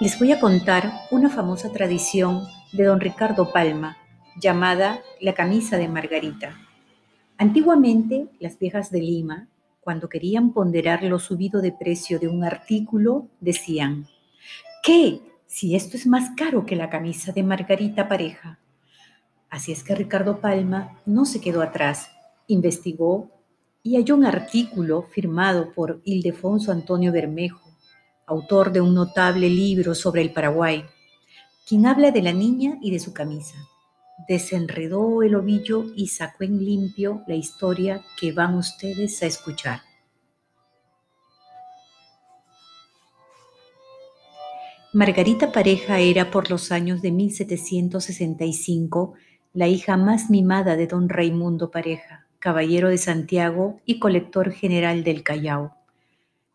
Les voy a contar una famosa tradición de don Ricardo Palma llamada la camisa de Margarita. Antiguamente, las viejas de Lima, cuando querían ponderar lo subido de precio de un artículo, decían, ¿qué? Si esto es más caro que la camisa de Margarita Pareja. Así es que Ricardo Palma no se quedó atrás, investigó y halló un artículo firmado por Ildefonso Antonio Bermejo autor de un notable libro sobre el Paraguay, quien habla de la niña y de su camisa. Desenredó el ovillo y sacó en limpio la historia que van ustedes a escuchar. Margarita Pareja era por los años de 1765 la hija más mimada de don Raimundo Pareja, caballero de Santiago y colector general del Callao.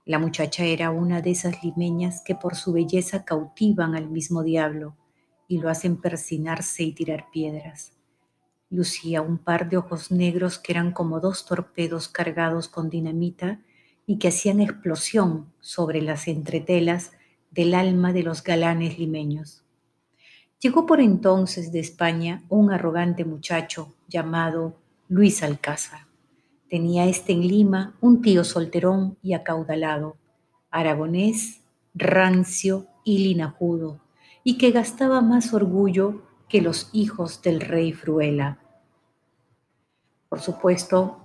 La muchacha era una de esas limeñas que por su belleza cautivan al mismo diablo y lo hacen persinarse y tirar piedras. Lucía un par de ojos negros que eran como dos torpedos cargados con dinamita y que hacían explosión sobre las entretelas del alma de los galanes limeños. Llegó por entonces de España un arrogante muchacho llamado Luis Alcázar. Tenía este en Lima un tío solterón y acaudalado, aragonés, rancio y linajudo, y que gastaba más orgullo que los hijos del rey Fruela. Por supuesto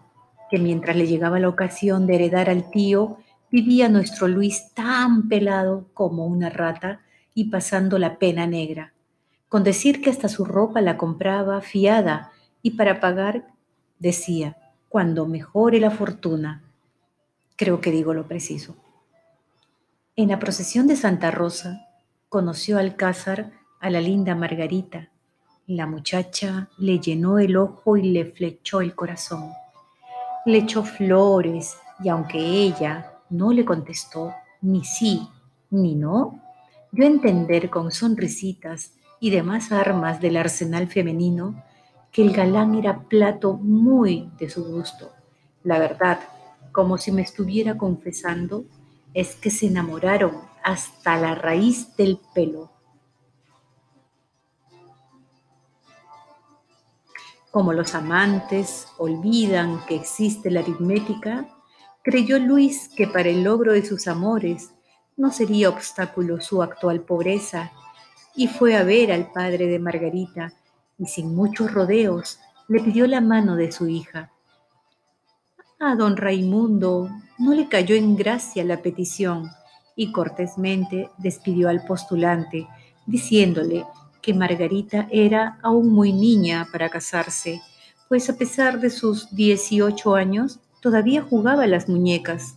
que mientras le llegaba la ocasión de heredar al tío, vivía nuestro Luis tan pelado como una rata y pasando la pena negra, con decir que hasta su ropa la compraba fiada y para pagar decía, cuando mejore la fortuna. Creo que digo lo preciso. En la procesión de Santa Rosa conoció Alcázar a la linda Margarita. La muchacha le llenó el ojo y le flechó el corazón. Le echó flores y aunque ella no le contestó ni sí ni no, dio a entender con sonrisitas y demás armas del arsenal femenino que el galán era plato muy de su gusto. La verdad, como si me estuviera confesando, es que se enamoraron hasta la raíz del pelo. Como los amantes olvidan que existe la aritmética, creyó Luis que para el logro de sus amores no sería obstáculo su actual pobreza y fue a ver al padre de Margarita y sin muchos rodeos le pidió la mano de su hija. A don Raimundo no le cayó en gracia la petición y cortésmente despidió al postulante, diciéndole que Margarita era aún muy niña para casarse, pues a pesar de sus 18 años todavía jugaba las muñecas.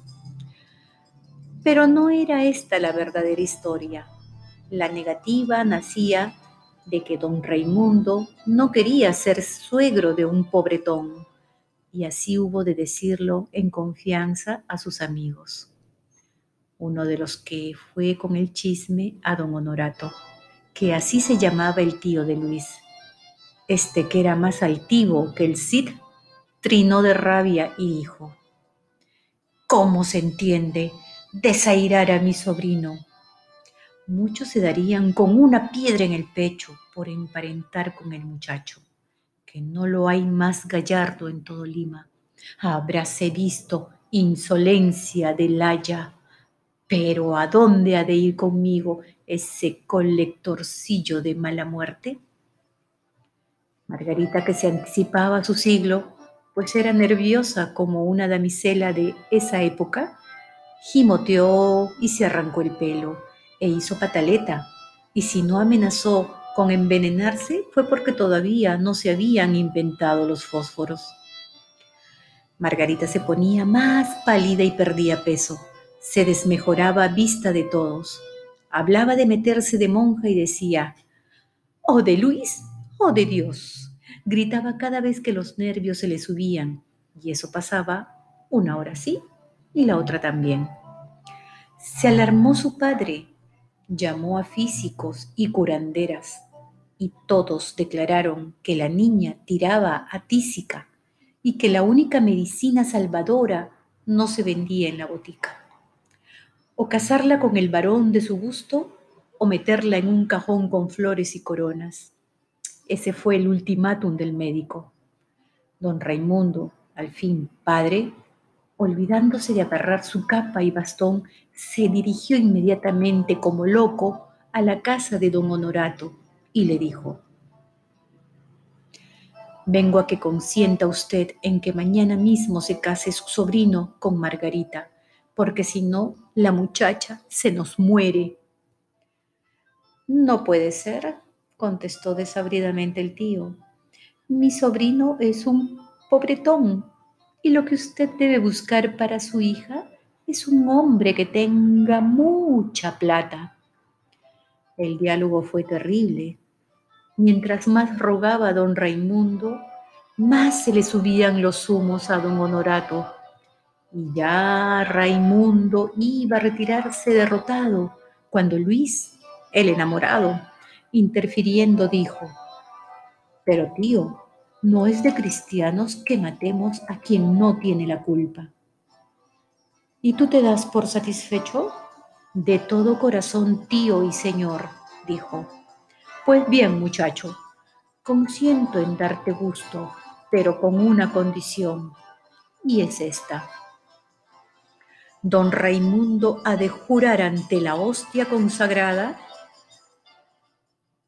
Pero no era esta la verdadera historia. La negativa nacía de que don Raimundo no quería ser suegro de un pobretón, y así hubo de decirlo en confianza a sus amigos. Uno de los que fue con el chisme a don Honorato, que así se llamaba el tío de Luis. Este que era más altivo que el Cid, trinó de rabia y dijo, ¿Cómo se entiende desairar a mi sobrino? Muchos se darían con una piedra en el pecho por emparentar con el muchacho, que no lo hay más gallardo en todo Lima. Habráse visto insolencia de Laya, pero ¿a dónde ha de ir conmigo ese colectorcillo de mala muerte? Margarita, que se anticipaba a su siglo, pues era nerviosa como una damisela de esa época, gimoteó y se arrancó el pelo e hizo pataleta, y si no amenazó con envenenarse fue porque todavía no se habían inventado los fósforos. Margarita se ponía más pálida y perdía peso, se desmejoraba a vista de todos, hablaba de meterse de monja y decía, «¡Oh de Luis, oh de Dios, gritaba cada vez que los nervios se le subían, y eso pasaba una hora sí y la otra también. Se alarmó su padre llamó a físicos y curanderas, y todos declararon que la niña tiraba a tísica y que la única medicina salvadora no se vendía en la botica. O casarla con el varón de su gusto o meterla en un cajón con flores y coronas. Ese fue el ultimátum del médico. Don Raimundo, al fin padre, olvidándose de agarrar su capa y bastón, se dirigió inmediatamente como loco a la casa de don Honorato y le dijo, Vengo a que consienta usted en que mañana mismo se case su sobrino con Margarita, porque si no, la muchacha se nos muere. No puede ser, contestó desabridamente el tío. Mi sobrino es un pobretón y lo que usted debe buscar para su hija es un hombre que tenga mucha plata. El diálogo fue terrible. Mientras más rogaba don Raimundo, más se le subían los humos a don Honorato. Y ya Raimundo iba a retirarse derrotado, cuando Luis, el enamorado, interfiriendo, dijo, Pero tío, no es de cristianos que matemos a quien no tiene la culpa. ¿Y tú te das por satisfecho? De todo corazón, tío y señor, dijo. Pues bien, muchacho, consiento en darte gusto, pero con una condición, y es esta. Don Raimundo ha de jurar ante la hostia consagrada,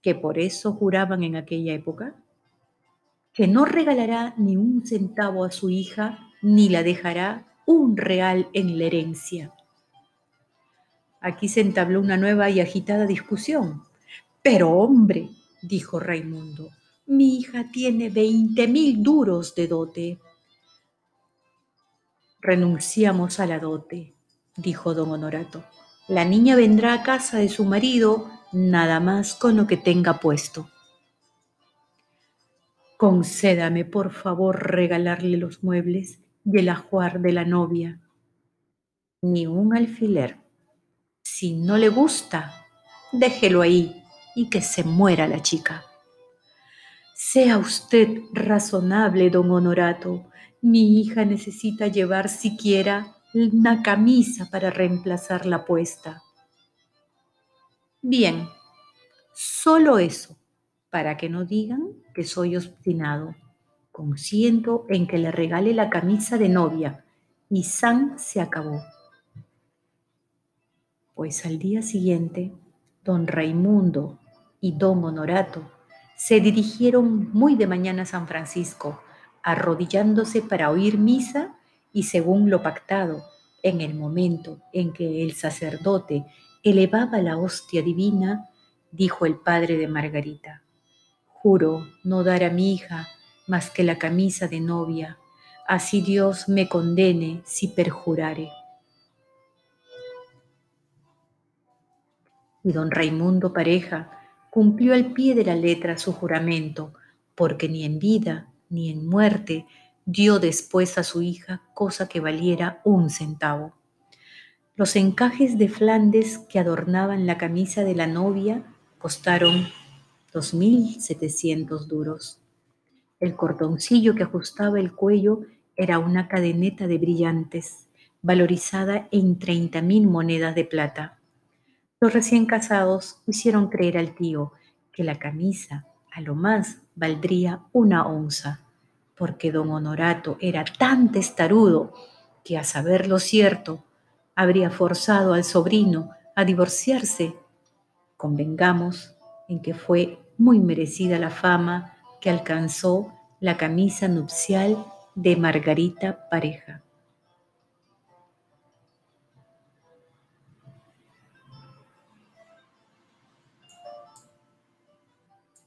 que por eso juraban en aquella época, que no regalará ni un centavo a su hija, ni la dejará un real en la herencia. Aquí se entabló una nueva y agitada discusión pero hombre, dijo Raimundo, mi hija tiene veinte mil duros de dote. Renunciamos a la dote, dijo don Honorato. La niña vendrá a casa de su marido nada más con lo que tenga puesto. Concédame, por favor, regalarle los muebles y el ajuar de la novia. Ni un alfiler. Si no le gusta, déjelo ahí y que se muera la chica. Sea usted razonable, don Honorato. Mi hija necesita llevar siquiera una camisa para reemplazar la puesta. Bien, solo eso, para que no digan que soy obstinado. Consiento en que le regale la camisa de novia y San se acabó. Pues al día siguiente, don Raimundo, y don Honorato se dirigieron muy de mañana a San Francisco, arrodillándose para oír misa y según lo pactado, en el momento en que el sacerdote elevaba la hostia divina, dijo el padre de Margarita, juro no dar a mi hija más que la camisa de novia, así Dios me condene si perjurare. Y don Raimundo Pareja, cumplió al pie de la letra su juramento, porque ni en vida ni en muerte dio después a su hija cosa que valiera un centavo. Los encajes de Flandes que adornaban la camisa de la novia costaron dos mil setecientos duros. El cordoncillo que ajustaba el cuello era una cadeneta de brillantes, valorizada en treinta mil monedas de plata. Los recién casados hicieron creer al tío que la camisa a lo más valdría una onza, porque don Honorato era tan testarudo que a saber lo cierto habría forzado al sobrino a divorciarse. Convengamos en que fue muy merecida la fama que alcanzó la camisa nupcial de Margarita Pareja.